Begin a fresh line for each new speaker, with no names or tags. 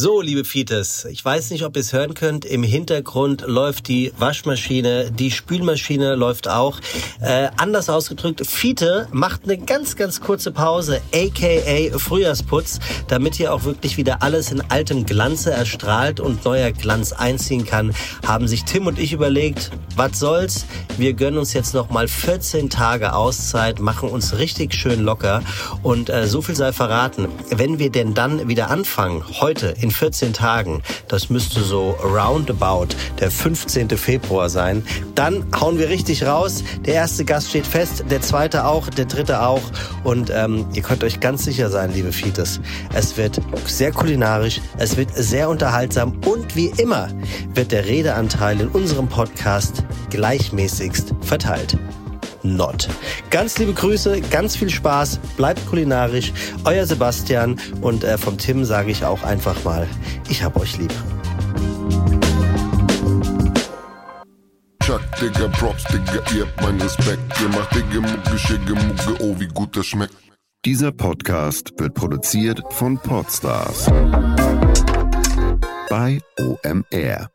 So, liebe Fites, ich weiß nicht, ob ihr es hören könnt. Im Hintergrund läuft die Waschmaschine, die Spülmaschine läuft auch. Äh, anders ausgedrückt, Fiete macht eine ganz, ganz kurze Pause, aka Frühjahrsputz, damit hier auch wirklich wieder alles in altem Glanze erstrahlt und neuer Glanz einziehen kann, haben sich Tim und ich überlegt, was soll's? Wir gönnen uns jetzt noch mal 14 Tage Auszeit, machen uns richtig schön locker und äh, so viel sei verraten. Wenn wir denn dann wieder anfangen, heute in 14 Tagen, das müsste so roundabout der 15. Februar sein, dann hauen wir richtig raus. Der erste Gast steht fest, der zweite auch, der dritte auch. Und ähm, ihr könnt euch ganz sicher sein, liebe Fites, es wird sehr kulinarisch, es wird sehr unterhaltsam und wie immer wird der Redeanteil in unserem Podcast gleichmäßigst verteilt not. Ganz liebe Grüße, ganz viel Spaß, bleibt kulinarisch. Euer Sebastian und äh, vom Tim sage ich auch einfach mal, ich hab euch lieb.
Chuck, Digga, Props, Digga, ihr habt meinen Respekt. Ihr macht Digga, Mucke, Schicke, Mucke, oh, wie gut das schmeckt.
Dieser Podcast wird produziert von Podstars bei OMR.